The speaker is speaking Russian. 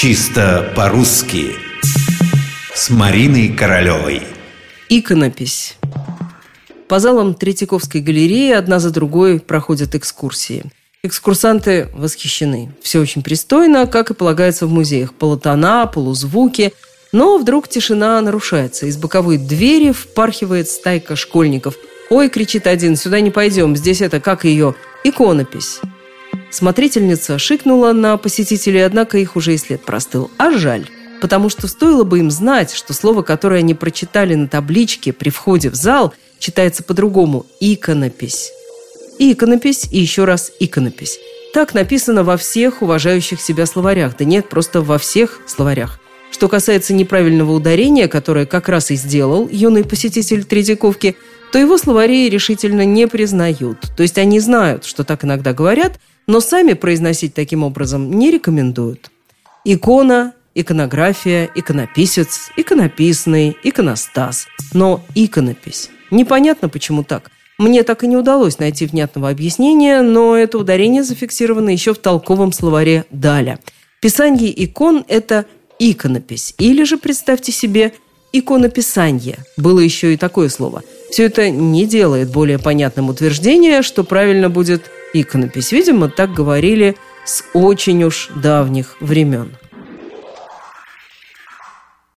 Чисто по-русски С Мариной Королевой Иконопись По залам Третьяковской галереи одна за другой проходят экскурсии. Экскурсанты восхищены. Все очень пристойно, как и полагается в музеях. Полотона, полузвуки. Но вдруг тишина нарушается. Из боковой двери впархивает стайка школьников. «Ой!» – кричит один. «Сюда не пойдем. Здесь это, как ее, иконопись». Смотрительница шикнула на посетителей, однако их уже и след простыл. А жаль, потому что стоило бы им знать, что слово, которое они прочитали на табличке при входе в зал, читается по-другому – иконопись. Иконопись и еще раз иконопись. Так написано во всех уважающих себя словарях. Да нет, просто во всех словарях. Что касается неправильного ударения, которое как раз и сделал юный посетитель Третьяковки, то его словари решительно не признают. То есть они знают, что так иногда говорят, но сами произносить таким образом не рекомендуют. Икона, иконография, иконописец, иконописный, иконостас. Но иконопись. Непонятно, почему так. Мне так и не удалось найти внятного объяснения, но это ударение зафиксировано еще в толковом словаре Даля. Писание икон – это иконопись. Или же, представьте себе, иконописание. Было еще и такое слово. Все это не делает более понятным утверждение, что правильно будет иконопись. Видимо, так говорили с очень уж давних времен.